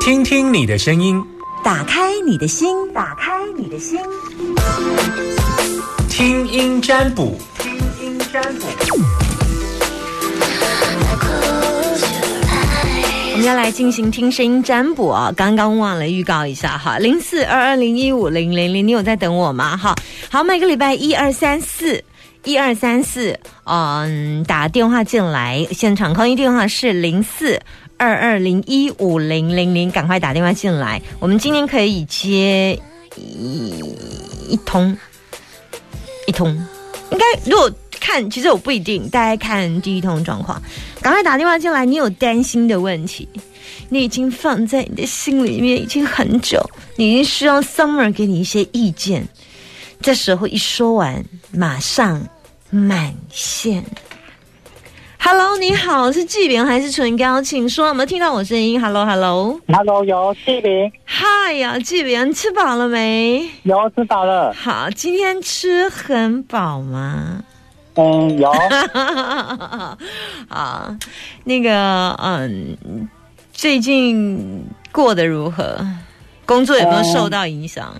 听听你的声音，打开你的心，打开你的心，听音占卜，听音占卜。我们要来进行听声音占卜啊！刚刚忘了预告一下哈，零四二二零一五零零零，你有在等我吗？哈，好，每个礼拜一二三四，一二三四，嗯，打电话进来，现场空音电话是零四二二零一五零零零，赶快打电话进来，我们今天可以接一通，一通，应该如果。看，其实我不一定。大家看第一通状况，赶快打电话进来。你有担心的问题，你已经放在你的心里面已经很久，你已经需要 Summer 给你一些意见。这时候一说完，马上满线。Hello，你好，是纪灵还是纯高？请说，有没有听到我声音？Hello，Hello，Hello，有纪灵。嗨呀，纪灵，吃饱了没？有，吃饱了。好，今天吃很饱吗？嗯，有。啊，那个，嗯，最近过得如何？工作有没有受到影响？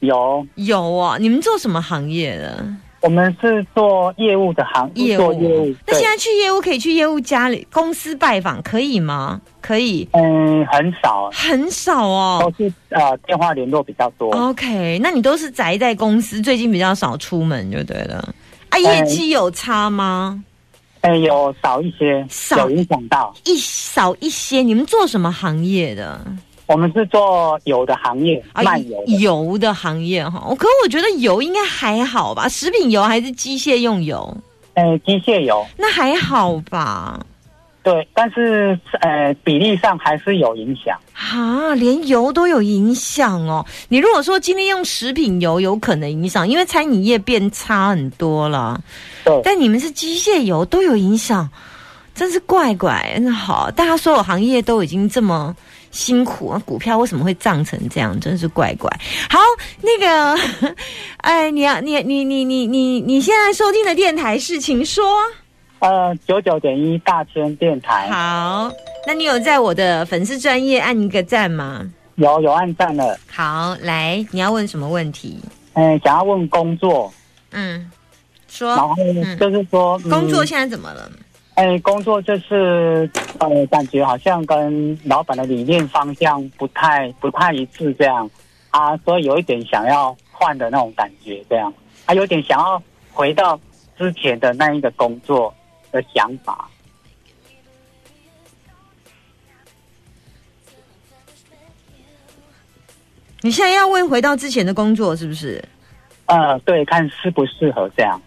有，有啊。你们做什么行业的？我们是做业务的行业，做业务。那现在去业务可以去业务家里公司拜访，可以吗？可以。嗯，很少，很少哦。都是呃电话联络比较多。OK，那你都是宅在公司，最近比较少出门就对了。啊，业绩有差吗？哎，有少一些，有影响到一少一些。你们做什么行业的？我们是做油的行业，卖油油的行业哈。可我觉得油应该还好吧，食品油还是机械用油？哎，机械油那还好吧。对，但是呃，比例上还是有影响啊，连油都有影响哦。你如果说今天用食品油，有可能影响，因为餐饮业变差很多了。对，但你们是机械油都有影响，真是怪怪。那好，大家所有行业都已经这么辛苦，股票为什么会涨成这样？真是怪怪。好，那个，哎，你要你你你你你你现在收听的电台是，请说。呃，九九点一大千电台。好，那你有在我的粉丝专业按一个赞吗？有，有按赞了。好，来，你要问什么问题？嗯，想要问工作。嗯，说。然后就是说，工作现在怎么了？哎，工作就是呃，感觉好像跟老板的理念方向不太不太一致，这样啊，所以有一点想要换的那种感觉，这样，啊有点想要回到之前的那一个工作。的想法，你现在要问回到之前的工作是不是？呃，对，看适不适合这样。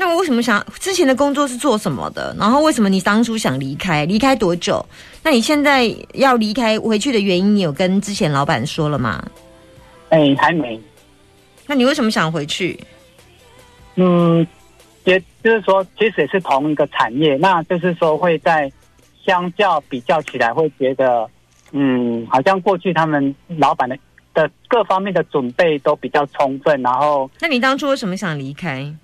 那我为什么想之前的工作是做什么的？然后为什么你当初想离开？离开多久？那你现在要离开回去的原因，你有跟之前老板说了吗？哎，还没。那你为什么想回去？嗯。也就是说，其实也是同一个产业，那就是说会在相较比较起来，会觉得，嗯，好像过去他们老板的的各方面的准备都比较充分，然后，那你当初为什么想离开？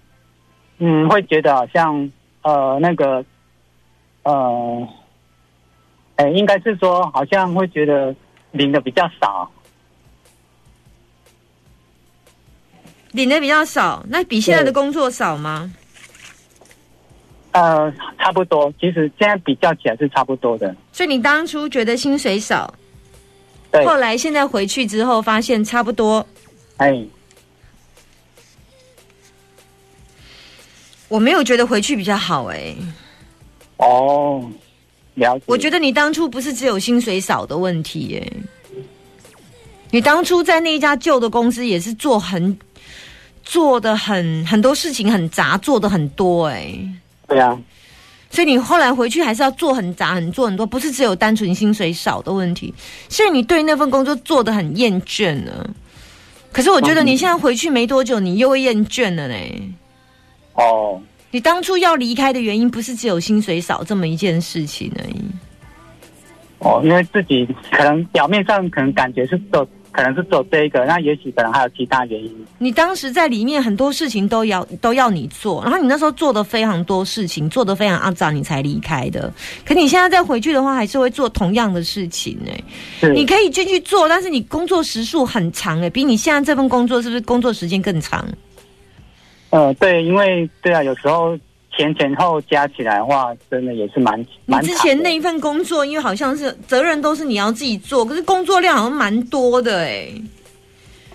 嗯，会觉得好像呃那个呃，哎，应该是说好像会觉得领的比较少，领的比较少，那比现在的工作少吗？呃，差不多。其实现在比较起来是差不多的。所以你当初觉得薪水少，对。后来现在回去之后发现差不多。哎，我没有觉得回去比较好哎。哦，了解。我觉得你当初不是只有薪水少的问题耶。你当初在那一家旧的公司也是做很做的很很多事情很杂，做的很多哎。对啊，所以你后来回去还是要做很杂，很做很多，不是只有单纯薪水少的问题。所以你对那份工作做的很厌倦了。可是我觉得你现在回去没多久，你又会厌倦了嘞。哦，你当初要离开的原因不是只有薪水少这么一件事情而已。哦，因为自己可能表面上可能感觉是走可能是走这一个，那也许可能还有其他原因。你当时在里面很多事情都要都要你做，然后你那时候做的非常多事情，做的非常肮脏，你才离开的。可你现在再回去的话，还是会做同样的事情呢、是你可以继续做，但是你工作时数很长哎、比你现在这份工作是不是工作时间更长？呃，对，因为对啊，有时候前前后加起来的话，真的也是蛮你蛮之前那一份工作，因为好像是责任都是你要自己做，可是工作量好像蛮多的哎、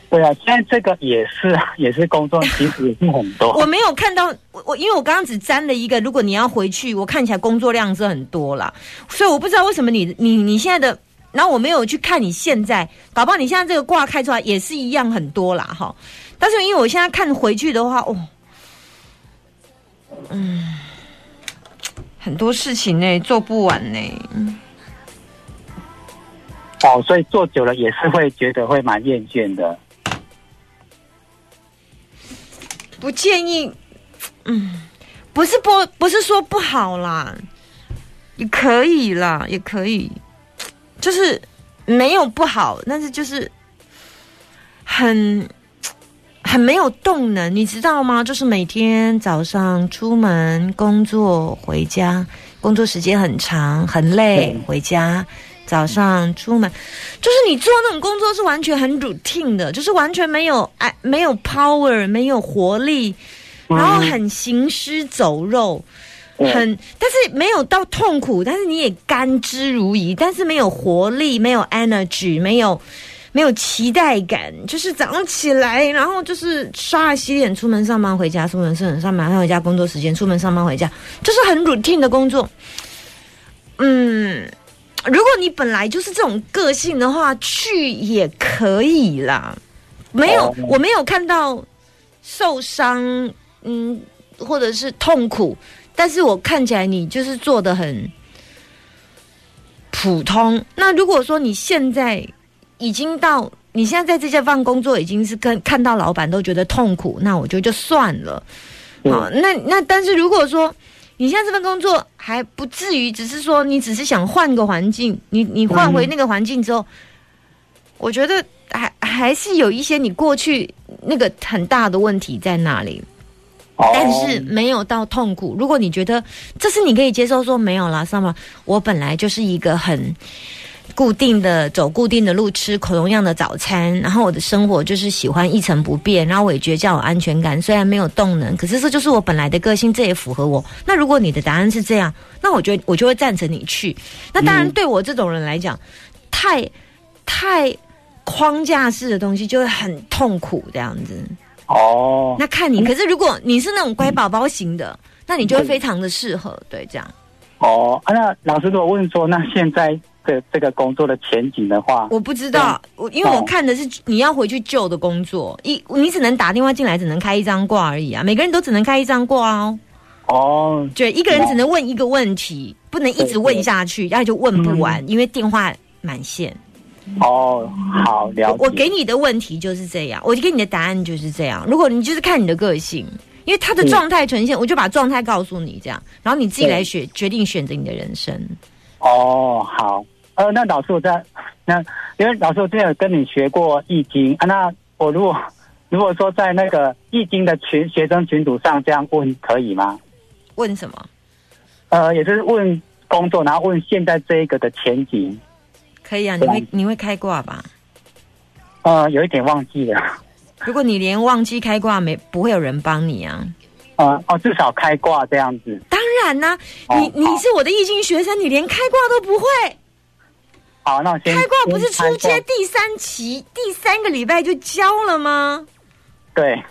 对啊，现在这个也是也是工作，其实也是很多。我没有看到我我，因为我刚刚只沾了一个，如果你要回去，我看起来工作量是很多啦，所以我不知道为什么你你你现在的，然后我没有去看你现在，搞不好你现在这个卦开出来也是一样很多啦哈。但是因为我现在看回去的话，哦，嗯，很多事情呢做不完呢。哦，所以做久了也是会觉得会蛮厌倦的。不建议，嗯，不是不不是说不好啦，也可以啦，也可以，就是没有不好，但是就是很很没有动能，你知道吗？就是每天早上出门工作回家，工作时间很长，很累，回家。早上出门，就是你做那种工作是完全很 routine 的，就是完全没有哎没有 power，没有活力，然后很行尸走肉，很但是没有到痛苦，但是你也甘之如饴，但是没有活力，没有 energy，没有没有期待感，就是早上起来，然后就是刷牙洗脸，出门上班回家，出门上上班回家，工作时间，出门上班回家，就是很 routine 的工作。嗯，如果你本来就是这种个性的话，去也可以啦。没有哦，我没有看到受伤，嗯，或者是痛苦，但是我看起来你就是做的很普通。那如果说你现在已经到你现在在这家办工作，已经是跟看到老板都觉得痛苦，那我觉得就算了。嗯好，那那但是如果说你现在这份工作还不至于，只是说你只是想换个环境，你你换回那个环境之后，我觉得还还是有一些你过去那个很大的问题在那里，哦但是没有到痛苦。如果你觉得这是你可以接受，说没有啦，Summer，我本来就是一个很。固定的走固定的路，吃同样的早餐，然后我的生活就是喜欢一成不变，然后我也觉得这样有安全感。虽然没有动能，可是这就是我本来的个性，这也符合我。那如果你的答案是这样，那我觉得我就会赞成你去。那当然，嗯对我这种人来讲，太太框架式的东西就会很痛苦，这样子。哦，那看你，可是如果你是那种乖宝宝型的，那你就会非常的适合，对，这样。哦，啊，那老师如果问说，那现在的这个工作的前景的话，我不知道，我因为我看的是你要回去旧的工作，一你只能打电话进来，只能开一张挂而已啊，每个人都只能开一张挂哦。哦，对，一个人只能问一个问题，不能一直问下去，然后就问不完，因为电话满线。哦，好了解。我给你的问题就是这样，我给你的答案就是这样。如果你就是看你的个性，因为他的状态呈现，我就把状态告诉你，这样，然后你自己来选决定选择你的人生。哦，好，呃，那老师我在那，因为老师我之前有跟你学过易经啊，那我如果如果说在那个易经的群学生群组上这样问可以吗？问什么？呃，也就是问工作，然后问现在这一个的前景，可以啊，你会你会开挂吧？呃，有一点忘记了，如果你连忘记开挂没，不会有人帮你啊。呃，哦，至少开挂这样子。当然啦、哦你你是我的易经学生，你连开挂都不会。好，那我先开挂不是初先开挂阶第三期第三个礼拜就交了吗？对。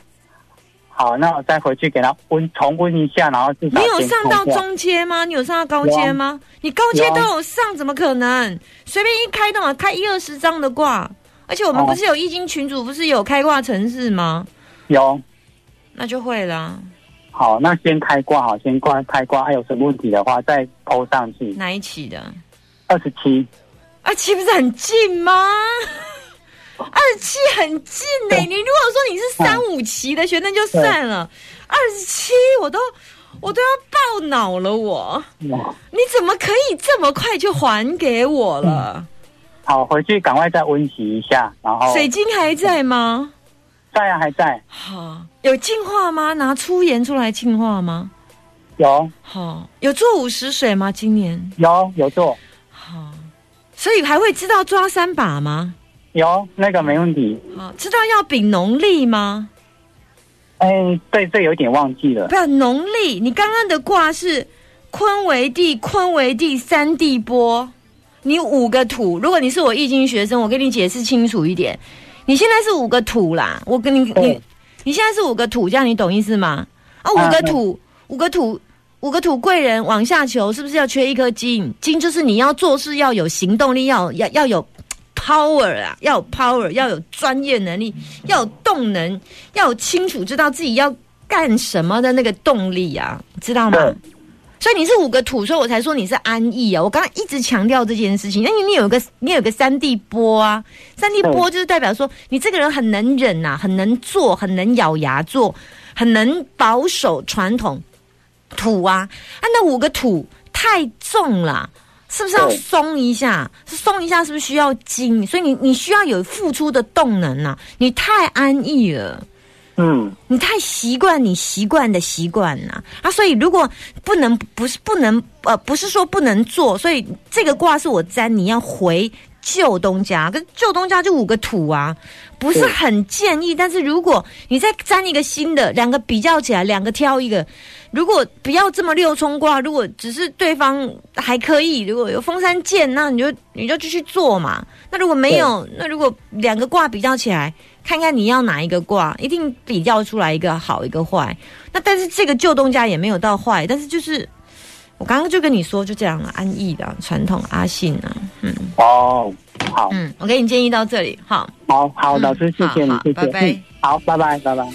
好，那我再回去给他温重温一下，然后至少你有上到中阶吗？你有上到高阶吗？你高阶都有上，怎么可能？随便一开都嘛，开一二十张的卦，而且我们哦不是有易经群主，不是有开挂城市吗？有。那就会了。好，那先开挂，好，先挂开挂，还有什么问题的话再抛上去。哪一期的？二十七，啊，岂不是很近吗？二十七很近呢、你如果说你是三五期的学生就算了，二十七我都我都要爆脑了我，哇你怎么可以这么快就还给我了？好，回去赶快再温习一下，然后水晶还在吗？在啊，还在，好，有净化吗？拿粗盐出来净化吗？有好，有做五十水吗？今年有有做，好，所以还会知道抓三把吗？有那个没问题。好，知道要比农历吗？哎，对，这有点忘记了不。要农历，你刚刚的卦是坤为地，坤为地，三地波，你五个土。如果你是我易经学生，我跟你解释清楚一点，你现在是五个土啦，我跟你你对你现在是五个土，这样你懂意思吗？啊，五个土，五个土。五个土贵人往下求，是不是要缺一颗金？金就是你要做事要有行动力，要要要有 power 啊，要有 power，要有专业能力，要有动能，要有清楚知道自己要干什么的那个动力啊，知道吗？所以你是五个土，所以我才说你是安逸啊。我刚刚一直强调这件事情，那你你有一个你有一个三地波啊，三地波就是代表说你这个人很能忍呐、很能做，很能咬牙做，很能保守传统。土啊，啊，那五个土太重了。是不是要松一下？是松一下，是不是需要筋？所以你你需要有付出的动能啊！你太安逸了。嗯，你太习惯你习惯的习惯呐啊，所以如果不能不是不能呃不是说不能做，所以这个卦是我占，你要回旧东家，跟旧东家就五个土啊，不是很建议。但是如果你再粘一个新的，两个比较起来，两个挑一个，如果不要这么六冲卦，如果只是对方还可以，如果有封山剑，那你就你就继续做嘛。那如果没有，那如果两个卦比较起来，看看你要哪一个卦，一定比较出来一个好一个坏。那但是这个旧东家也没有到坏，但是就是我刚刚就跟你说，就这样了，安逸的传统阿信啊，嗯。哦，好，嗯，我给你建议到这里，好，好，好，嗯老师，谢谢你谢谢，拜拜。嗯好，拜拜，拜拜。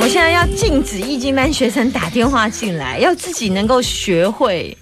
我现在要禁止易经班学生打电话进来，要自己能够学会